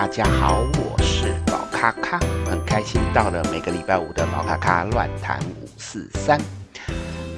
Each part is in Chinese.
大家好，我是宝咖咖，很开心到了每个礼拜五的宝咖咖乱谈五四三。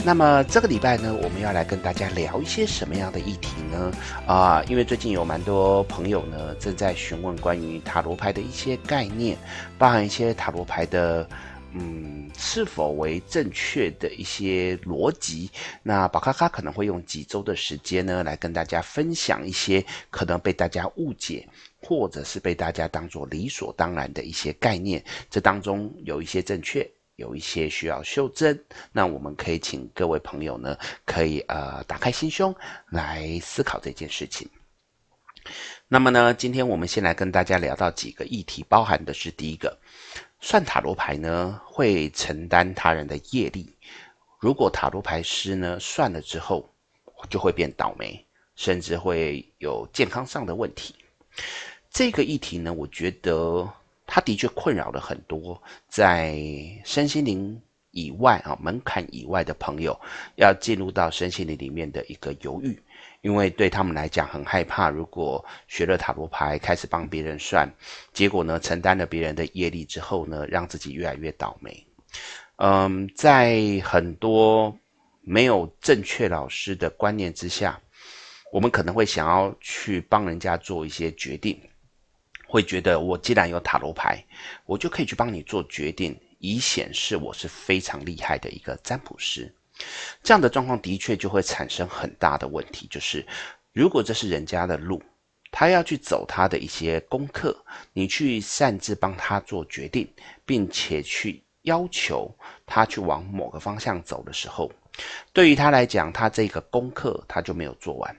那么这个礼拜呢，我们要来跟大家聊一些什么样的议题呢？啊、因为最近有蛮多朋友呢正在询问关于塔罗牌的一些概念，包含一些塔罗牌的。嗯，是否为正确的一些逻辑？那宝咖咖可能会用几周的时间呢，来跟大家分享一些可能被大家误解，或者是被大家当作理所当然的一些概念。这当中有一些正确，有一些需要修正。那我们可以请各位朋友呢，可以呃打开心胸来思考这件事情。那么呢，今天我们先来跟大家聊到几个议题，包含的是第一个。算塔罗牌呢，会承担他人的业力。如果塔罗牌师呢算了之后，就会变倒霉，甚至会有健康上的问题。这个议题呢，我觉得它的确困扰了很多在身心灵以外啊门槛以外的朋友，要进入到身心灵里面的一个犹豫。因为对他们来讲很害怕，如果学了塔罗牌开始帮别人算，结果呢承担了别人的业力之后呢，让自己越来越倒霉。嗯，在很多没有正确老师的观念之下，我们可能会想要去帮人家做一些决定，会觉得我既然有塔罗牌，我就可以去帮你做决定，以显示我是非常厉害的一个占卜师。这样的状况的确就会产生很大的问题，就是如果这是人家的路，他要去走他的一些功课，你去擅自帮他做决定，并且去要求他去往某个方向走的时候，对于他来讲，他这个功课他就没有做完。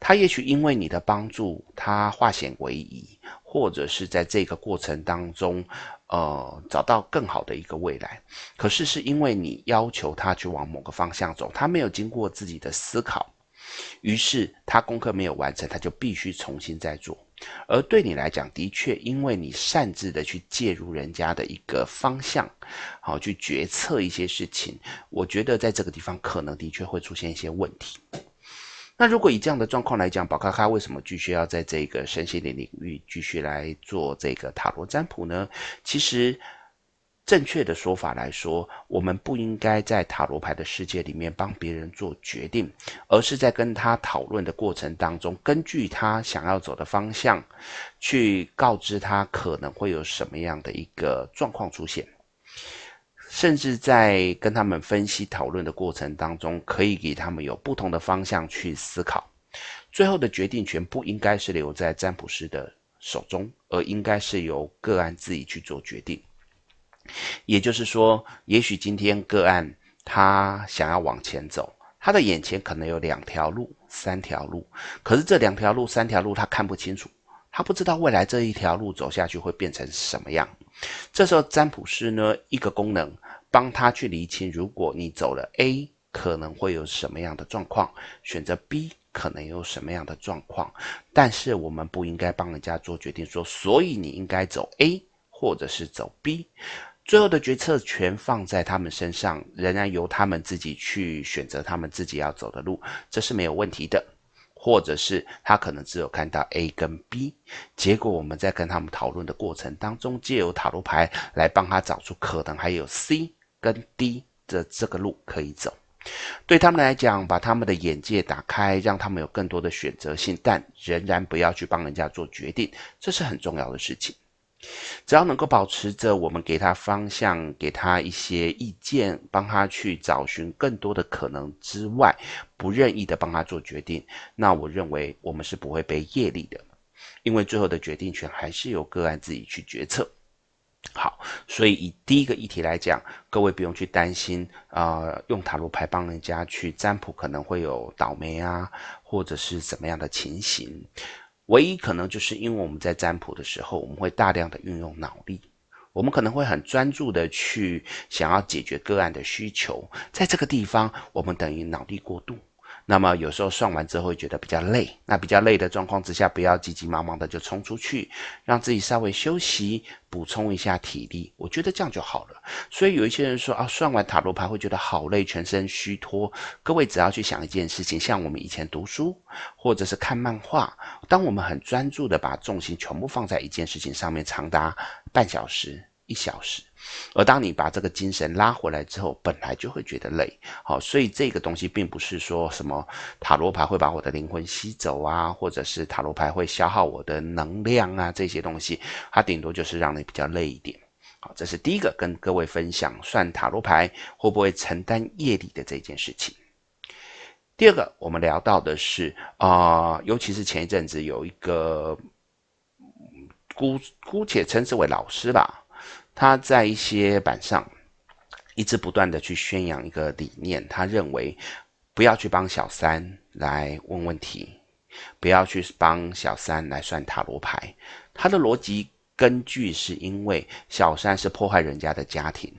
他也许因为你的帮助，他化险为夷，或者是在这个过程当中，呃，找到更好的一个未来。可是是因为你要求他去往某个方向走，他没有经过自己的思考，于是他功课没有完成，他就必须重新再做。而对你来讲，的确，因为你擅自的去介入人家的一个方向，好去决策一些事情，我觉得在这个地方可能的确会出现一些问题。那如果以这样的状况来讲，宝咖咖为什么继续要在这个身心灵领域继续来做这个塔罗占卜呢？其实，正确的说法来说，我们不应该在塔罗牌的世界里面帮别人做决定，而是在跟他讨论的过程当中，根据他想要走的方向，去告知他可能会有什么样的一个状况出现。甚至在跟他们分析讨论的过程当中，可以给他们有不同的方向去思考。最后的决定权不应该是留在占卜师的手中，而应该是由个案自己去做决定。也就是说，也许今天个案他想要往前走，他的眼前可能有两条路、三条路，可是这两条路、三条路他看不清楚。他不知道未来这一条路走下去会变成什么样，这时候占卜师呢，一个功能帮他去厘清，如果你走了 A，可能会有什么样的状况，选择 B 可能有什么样的状况，但是我们不应该帮人家做决定说，所以你应该走 A 或者是走 B，最后的决策权放在他们身上，仍然由他们自己去选择他们自己要走的路，这是没有问题的。或者是他可能只有看到 A 跟 B，结果我们在跟他们讨论的过程当中，借由塔罗牌来帮他找出可能还有 C 跟 D 的这个路可以走。对他们来讲，把他们的眼界打开，让他们有更多的选择性，但仍然不要去帮人家做决定，这是很重要的事情。只要能够保持着我们给他方向，给他一些意见，帮他去找寻更多的可能之外，不任意的帮他做决定，那我认为我们是不会被业力的，因为最后的决定权还是由个案自己去决策。好，所以以第一个议题来讲，各位不用去担心啊、呃，用塔罗牌帮人家去占卜可能会有倒霉啊，或者是怎么样的情形。唯一可能就是因为我们在占卜的时候，我们会大量的运用脑力，我们可能会很专注的去想要解决个案的需求，在这个地方我们等于脑力过度，那么有时候算完之后会觉得比较累，那比较累的状况之下，不要急急忙忙的就冲出去，让自己稍微休息，补充一下体力，我觉得这样就好了。所以有一些人说啊，算完塔罗牌会觉得好累，全身虚脱。各位只要去想一件事情，像我们以前读书或者是看漫画，当我们很专注的把重心全部放在一件事情上面，长达半小时。一小时，而当你把这个精神拉回来之后，本来就会觉得累，好，所以这个东西并不是说什么塔罗牌会把我的灵魂吸走啊，或者是塔罗牌会消耗我的能量啊，这些东西，它顶多就是让你比较累一点。好，这是第一个跟各位分享算塔罗牌会不会承担业力的这件事情。第二个，我们聊到的是啊、尤其是前一阵子有一个姑姑且称之为老师吧。他在一些板上一直不断的去宣扬一个理念，他认为不要去帮小三来问问题，不要去帮小三来算塔罗牌。他的逻辑根据是因为小三是破坏人家的家庭，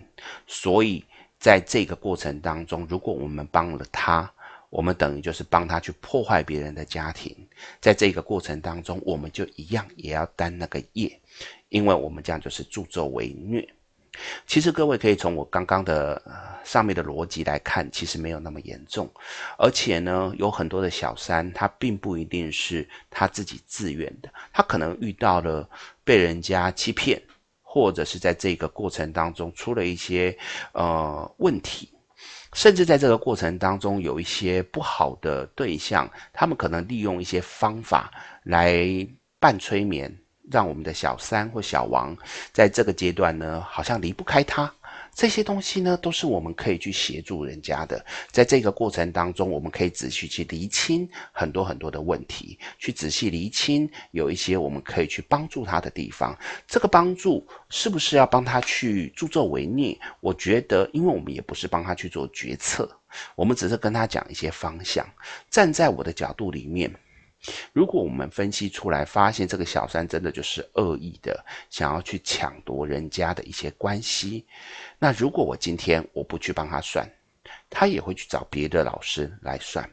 所以在这个过程当中，如果我们帮了他，我们等于就是帮他去破坏别人的家庭，在这个过程当中，我们就一样也要担那个业。因为我们这样就是助纣为虐，其实各位可以从我刚刚的上面的逻辑来看，其实没有那么严重，而且呢，有很多的小三，他并不一定是他自己自愿的，他可能遇到了被人家欺骗，或者是在这个过程当中出了一些呃问题，甚至在这个过程当中有一些不好的对象，他们可能利用一些方法来半催眠。让我们的小三或小王在这个阶段呢，好像离不开他。这些东西呢，都是我们可以去协助人家的。在这个过程当中，我们可以仔细去厘清很多很多的问题，去仔细厘清有一些我们可以去帮助他的地方。这个帮助是不是要帮他去助纣为虐？我觉得，因为我们也不是帮他去做决策，我们只是跟他讲一些方向。站在我的角度里面。如果我们分析出来，发现这个小三真的就是恶意的，想要去抢夺人家的一些关系，那如果我今天我不去帮他算，他也会去找别的老师来算。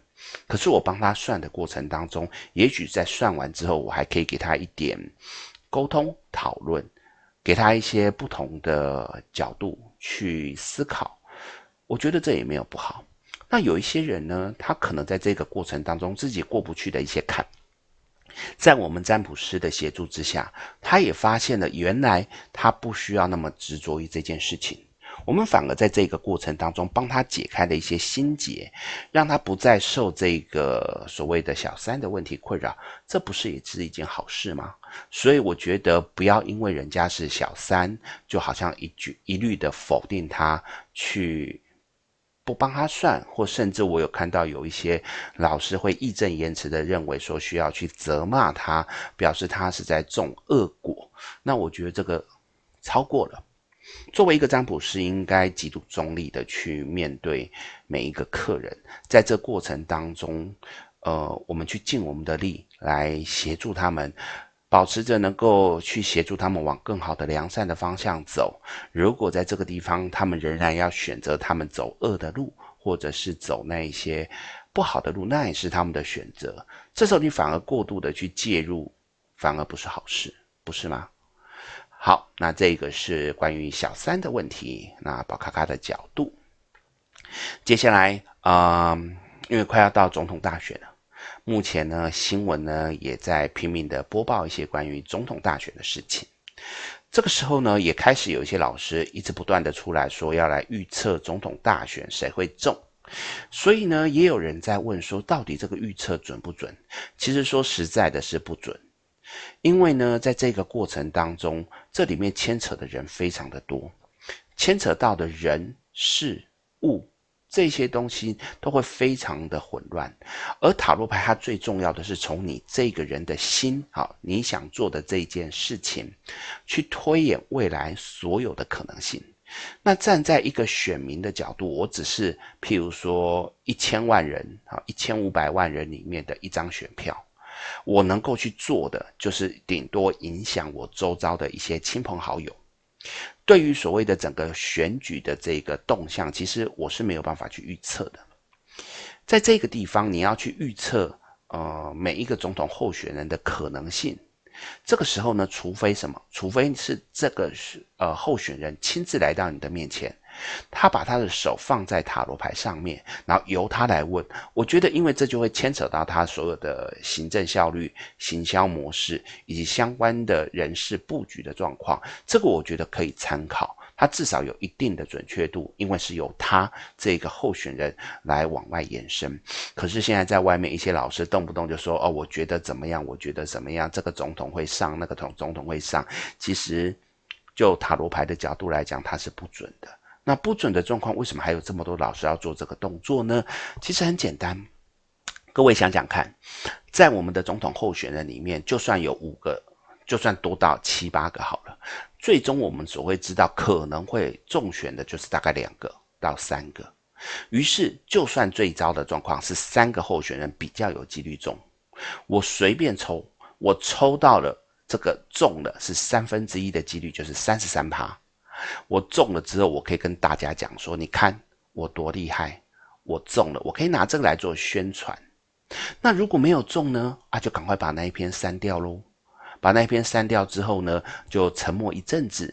可是我帮他算的过程当中，也许在算完之后，我还可以给他一点沟通讨论，给他一些不同的角度去思考。我觉得这也没有不好。那有一些人呢，他可能在这个过程当中自己过不去的一些坎，在我们占卜师的协助之下，他也发现了原来他不需要那么执着于这件事情。我们反而在这个过程当中帮他解开了一些心结，让他不再受这个所谓的小三的问题困扰，这不是也是一件好事吗？所以我觉得不要因为人家是小三，就好像一句一律的否定他去。不帮他算，或甚至我有看到有一些老师会义正言辞的认为说需要去责骂他，表示他是在种恶果。那我觉得这个超过了。作为一个占卜师，应该极度中立的去面对每一个客人，在这过程当中，呃，我们去尽我们的力来协助他们。保持着能够去协助他们往更好的良善的方向走。如果在这个地方他们仍然要选择他们走恶的路，或者是走那一些不好的路，那也是他们的选择。这时候你反而过度的去介入，反而不是好事，不是吗？好，那这个是关于小三的问题。那宝咖咖的角度，接下来啊、因为快要到总统大选了。目前呢，新闻呢也在拼命的播报一些关于总统大选的事情。这个时候呢，也开始有一些老师一直不断的出来说要来预测总统大选谁会中。所以呢，也有人在问说，到底这个预测准不准？其实说实在的是不准，因为呢，在这个过程当中，这里面牵扯的人非常的多，牵扯到的人事物。这些东西都会非常的混乱，而塔罗牌它最重要的是从你这个人的心，好，你想做的这件事情，去推演未来所有的可能性。那站在一个选民的角度，我只是譬如说一千万人，好，一千五百万人里面的一张选票，我能够去做的就是顶多影响我周遭的一些亲朋好友。对于所谓的整个选举的这个动向，其实我是没有办法去预测的。在这个地方，你要去预测呃每一个总统候选人的可能性。这个时候呢，除非什么？除非是这个是呃候选人亲自来到你的面前，他把他的手放在塔罗牌上面，然后由他来问。我觉得，因为这就会牵扯到他所有的行政效率、行销模式以及相关的人事布局的状况，这个我觉得可以参考。他至少有一定的准确度，因为是由他这个候选人来往外延伸。可是现在在外面一些老师动不动就说：“哦，我觉得怎么样？我觉得怎么样？这个总统会上，那个总总统会上。”其实就塔罗牌的角度来讲，它是不准的。那不准的状况，为什么还有这么多老师要做这个动作呢？其实很简单，各位想想看，在我们的总统候选人里面，就算有五个。就算多到七八个好了，最终我们所会知道可能会中选的就是大概两个到三个。于是，就算最糟的状况是三个候选人比较有几率中，我随便抽，我抽到了这个中了是三分之一的几率，就是三十三趴。我中了之后，我可以跟大家讲说，你看我多厉害，我中了，我可以拿这个来做宣传。那如果没有中呢？啊，就赶快把那一篇删掉喽。把那一篇删掉之后呢，就沉默一阵子，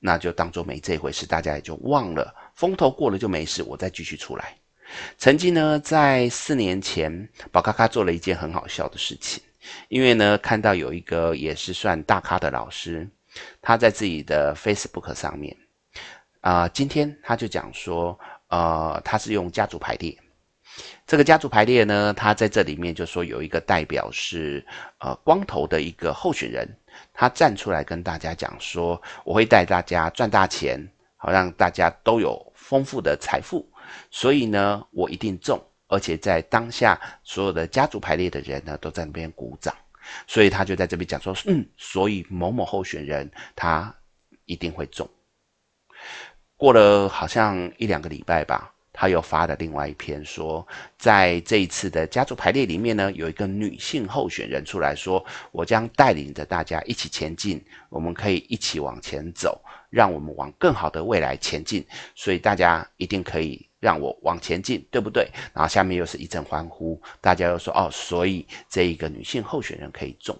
那就当做没这回事，大家也就忘了。风头过了就没事，我再继续出来。曾经呢，在四年前，宝咖咖做了一件很好笑的事情，因为呢，看到有一个也是算大咖的老师，他在自己的 Facebook 上面，啊、今天他就讲说，呃，他是用家族排列。这个家族排列呢，他在这里面就说有一个代表是呃光头的一个候选人，他站出来跟大家讲说，我会带大家赚大钱，好让大家都有丰富的财富，所以呢，我一定中，而且在当下所有的家族排列的人呢都在那边鼓掌，所以他就在这边讲说，嗯，所以某某候选人他一定会中。过了好像一两个礼拜吧。他又发了另外一篇说，在这一次的家族排列里面呢，有一个女性候选人出来说，我将带领着大家一起前进，我们可以一起往前走，让我们往更好的未来前进。所以大家一定可以让我往前进，对不对？然后下面又是一阵欢呼，大家又说哦，所以这一个女性候选人可以中，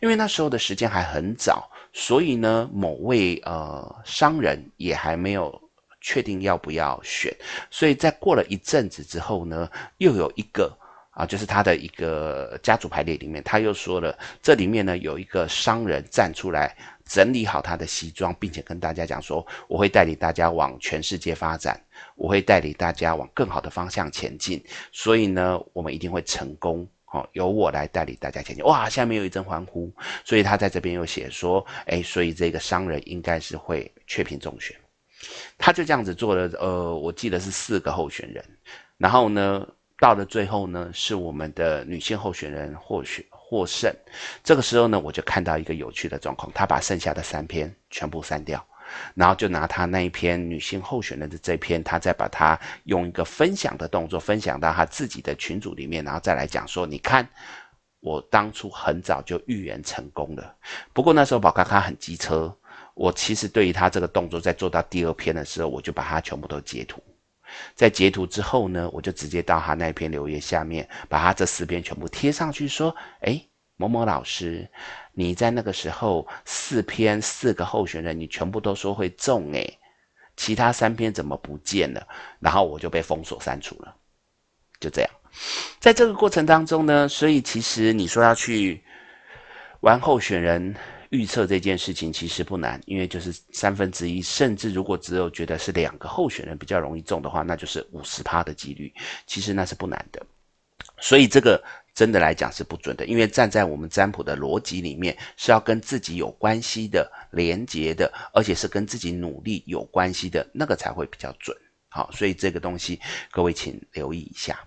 因为那时候的时间还很早，所以呢，某位呃商人也还没有。确定要不要选，所以在过了一阵子之后呢，又有一个啊，就是他的一个家族排列里面，他又说了，这里面呢有一个商人站出来整理好他的西装，并且跟大家讲说，我会带领大家往全世界发展，我会带领大家往更好的方向前进，所以呢，我们一定会成功，哦，由我来带领大家前进。哇，下面有一阵欢呼，所以他在这边又写说，哎，所以这个商人应该是会确评中选。他就这样子做了，呃，我记得是四个候选人，然后呢，到了最后呢，是我们的女性候选人获选获胜。这个时候呢，我就看到一个有趣的状况，他把剩下的三篇全部删掉，然后就拿他那一篇女性候选人的这篇，他再把它用一个分享的动作分享到他自己的群组里面，然后再来讲说，你看，我当初很早就预言成功了。不过那时候宝咖咖很机车。我其实对于他这个动作，在做到第二篇的时候，我就把它全部都截图。在截图之后呢，我就直接到他那篇留言下面，把他这四篇全部贴上去，说：“诶，某某老师，你在那个时候四篇四个候选人，你全部都说会中，诶，其他三篇怎么不见了？”然后我就被封锁删除了。就这样，在这个过程当中呢，所以其实你说要去玩候选人。预测这件事情其实不难，因为就是三分之一，甚至如果只有觉得是两个候选人比较容易中的话，那就是五十趴的几率，其实那是不难的。所以这个真的来讲是不准的，因为站在我们占卜的逻辑里面，是要跟自己有关系的、连结的，而且是跟自己努力有关系的那个才会比较准。好，所以这个东西各位请留意一下。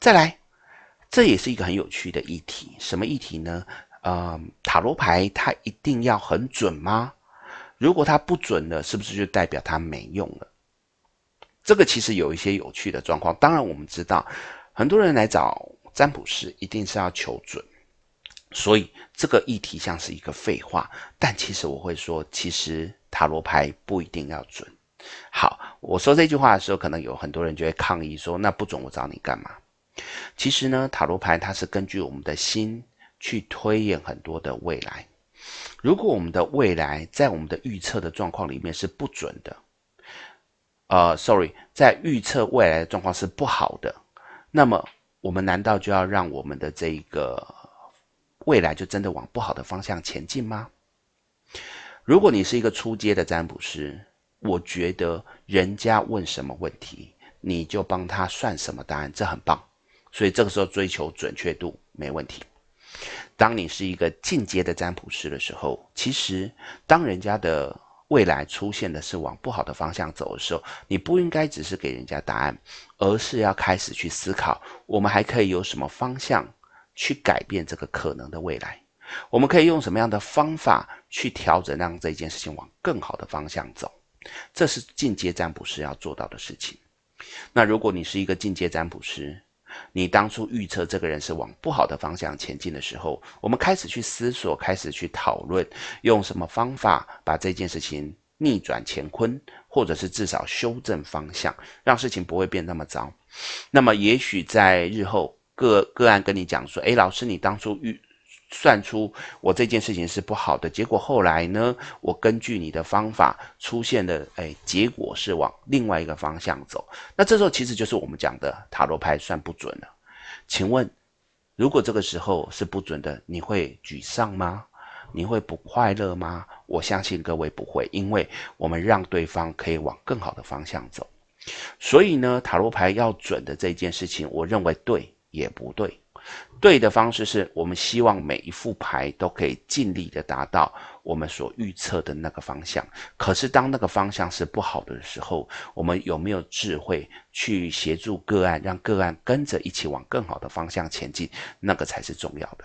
再来，这也是一个很有趣的议题，什么议题呢？嗯，塔罗牌它一定要很准吗？如果它不准了，是不是就代表它没用了？这个其实有一些有趣的状况。当然，我们知道很多人来找占卜师一定是要求准，所以这个议题像是一个废话。但其实我会说，其实塔罗牌不一定要准。好，我说这句话的时候，可能有很多人就会抗议说：“那不准我找你干嘛？”其实呢，塔罗牌它是根据我们的心去推演很多的未来。如果我们的未来在我们的预测的状况里面是不准的，呃，sorry，在预测未来的状况是不好的，那么我们难道就要让我们的这个未来就真的往不好的方向前进吗？如果你是一个初阶的占卜师，我觉得人家问什么问题，你就帮他算什么答案，这很棒。所以这个时候追求准确度没问题。当你是一个进阶的占卜师的时候，其实当人家的未来出现的是往不好的方向走的时候，你不应该只是给人家答案，而是要开始去思考，我们还可以有什么方向去改变这个可能的未来？我们可以用什么样的方法去调整，让这件事情往更好的方向走？这是进阶占卜师要做到的事情。那如果你是一个进阶占卜师，你当初预测这个人是往不好的方向前进的时候，我们开始去思索，开始去讨论，用什么方法把这件事情逆转乾坤，或者是至少修正方向，让事情不会变那么糟。那么，也许在日后个个案跟你讲说：“诶，老师，你当初预。”算出我这件事情是不好的，结果后来呢，我根据你的方法出现的，哎，结果是往另外一个方向走。那这时候其实就是我们讲的塔罗牌算不准了。请问，如果这个时候是不准的，你会沮丧吗？你会不快乐吗？我相信各位不会，因为我们让对方可以往更好的方向走。所以呢，塔罗牌要准的这件事情，我认为对也不对。对的方式是我们希望每一副牌都可以尽力的达到我们所预测的那个方向。可是当那个方向是不好的时候，我们有没有智慧去协助个案，让个案跟着一起往更好的方向前进？那个才是重要的。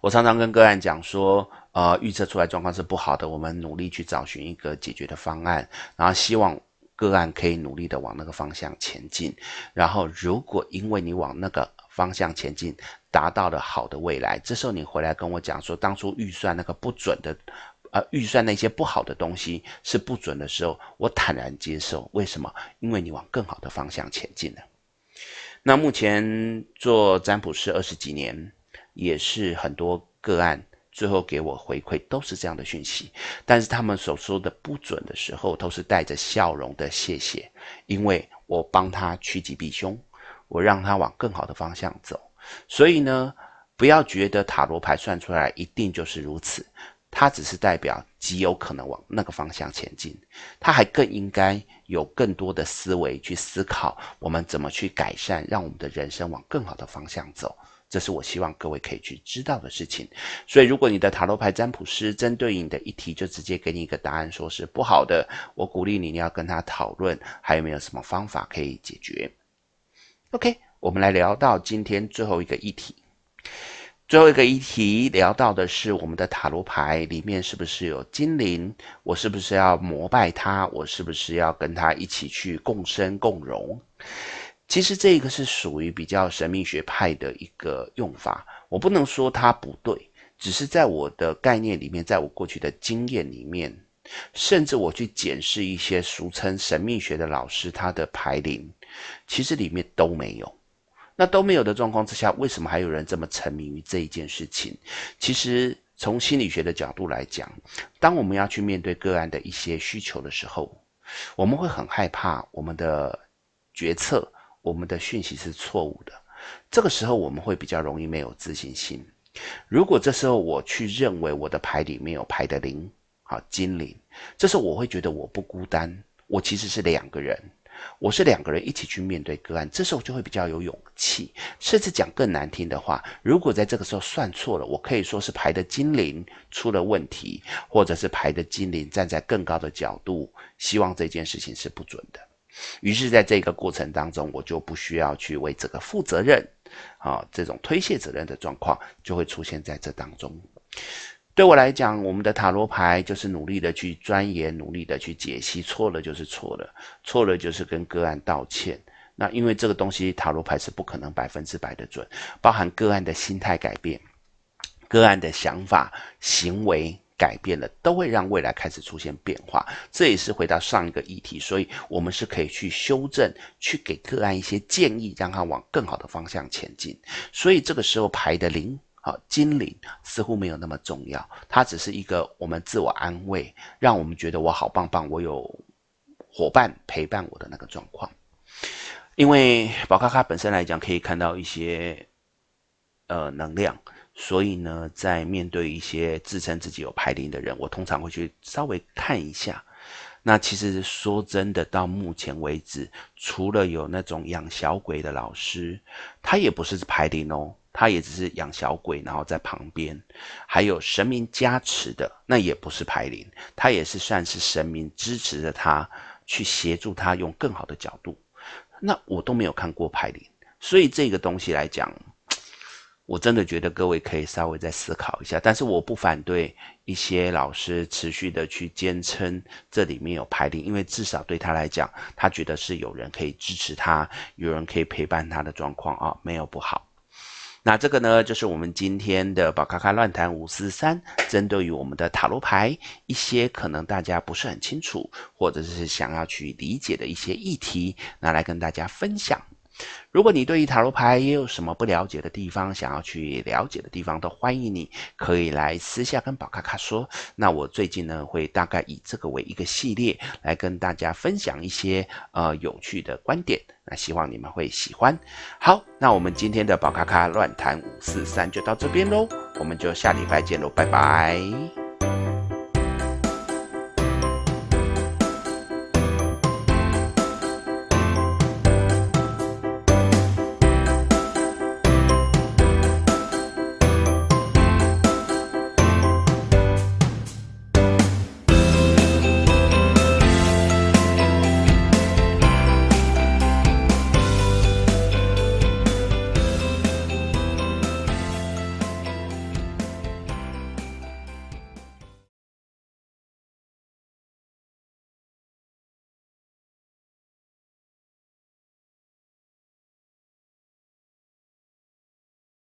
我常常跟个案讲说，呃，预测出来状况是不好的，我们努力去找寻一个解决的方案，然后希望个案可以努力的往那个方向前进。然后如果因为你往那个方向前进，达到了好的未来。这时候你回来跟我讲说，当初预算那个不准的，呃，预算那些不好的东西是不准的时候，我坦然接受。为什么？因为你往更好的方向前进了。那目前做占卜师二十几年，也是很多个案最后给我回馈都是这样的讯息，但是他们所说的不准的时候，都是带着笑容的谢谢，因为我帮他趋吉避凶。我让他往更好的方向走，所以呢，不要觉得塔罗牌算出来一定就是如此，它只是代表极有可能往那个方向前进，它还更应该有更多的思维去思考我们怎么去改善，让我们的人生往更好的方向走。这是我希望各位可以去知道的事情。所以，如果你的塔罗牌占卜师针对你的一题就直接给你一个答案，说是不好的，我鼓励你，你要跟他讨论，还有没有什么方法可以解决。OK，我们来聊到今天最后一个议题。最后一个议题聊到的是我们的塔罗牌里面是不是有精灵？我是不是要膜拜它？我是不是要跟它一起去共生共荣？其实这个是属于比较神秘学派的一个用法。我不能说它不对，只是在我的概念里面，在我过去的经验里面，甚至我去检视一些俗称神秘学的老师他的牌灵。其实里面都没有，那都没有的状况之下，为什么还有人这么沉迷于这一件事情？其实从心理学的角度来讲，当我们要去面对个案的一些需求的时候，我们会很害怕我们的决策、我们的讯息是错误的。这个时候我们会比较容易没有自信心。如果这时候我去认为我的牌里面有牌的灵，好精灵，这时候我会觉得我不孤单，我其实是两个人。我是两个人一起去面对个案，这时候就会比较有勇气。甚至讲更难听的话，如果在这个时候算错了，我可以说是牌的精灵出了问题，或者是牌的精灵站在更高的角度，希望这件事情是不准的。于是，在这个过程当中，我就不需要去为这个负责任，啊，这种推卸责任的状况就会出现在这当中。对我来讲，我们的塔罗牌就是努力的去钻研，努力的去解析，错了就是错了，错了就是跟个案道歉。那因为这个东西，塔罗牌是不可能百分之百的准，包含个案的心态改变、个案的想法、行为改变了，都会让未来开始出现变化。这也是回到上一个议题，所以我们是可以去修正，去给个案一些建议，让他往更好的方向前进。所以这个时候牌的灵啊，精灵似乎没有那么重要，它只是一个我们自我安慰，让我们觉得我好棒棒，我有伙伴陪伴我的那个状况。因为宝咖咖本身来讲，可以看到一些呃能量。所以呢，在面对一些自称自己有牌灵的人，我通常会去稍微看一下。那其实说真的，到目前为止，除了有那种养小鬼的老师，他也不是牌灵哦，他也只是养小鬼，然后在旁边。还有神明加持的，那也不是牌灵，他也是算是神明支持着他，去协助他用更好的角度。那我都没有看过牌灵，所以这个东西来讲。我真的觉得各位可以稍微再思考一下，但是我不反对一些老师持续的去坚称这里面有牌灵，因为至少对他来讲，他觉得是有人可以支持他，有人可以陪伴他的状况啊，没有不好。那这个呢，就是我们今天的宝咖咖乱谈五四三，针对于我们的塔罗牌一些可能大家不是很清楚，或者是想要去理解的一些议题，拿来跟大家分享。如果你对于塔罗牌也有什么不了解的地方，想要去了解的地方，都欢迎你可以来私下跟宝咖咖说。那我最近呢，会大概以这个为一个系列，来跟大家分享一些呃有趣的观点。那希望你们会喜欢。好，那我们今天的宝咖咖乱谈五四三就到这边喽，我们就下礼拜见喽，拜拜。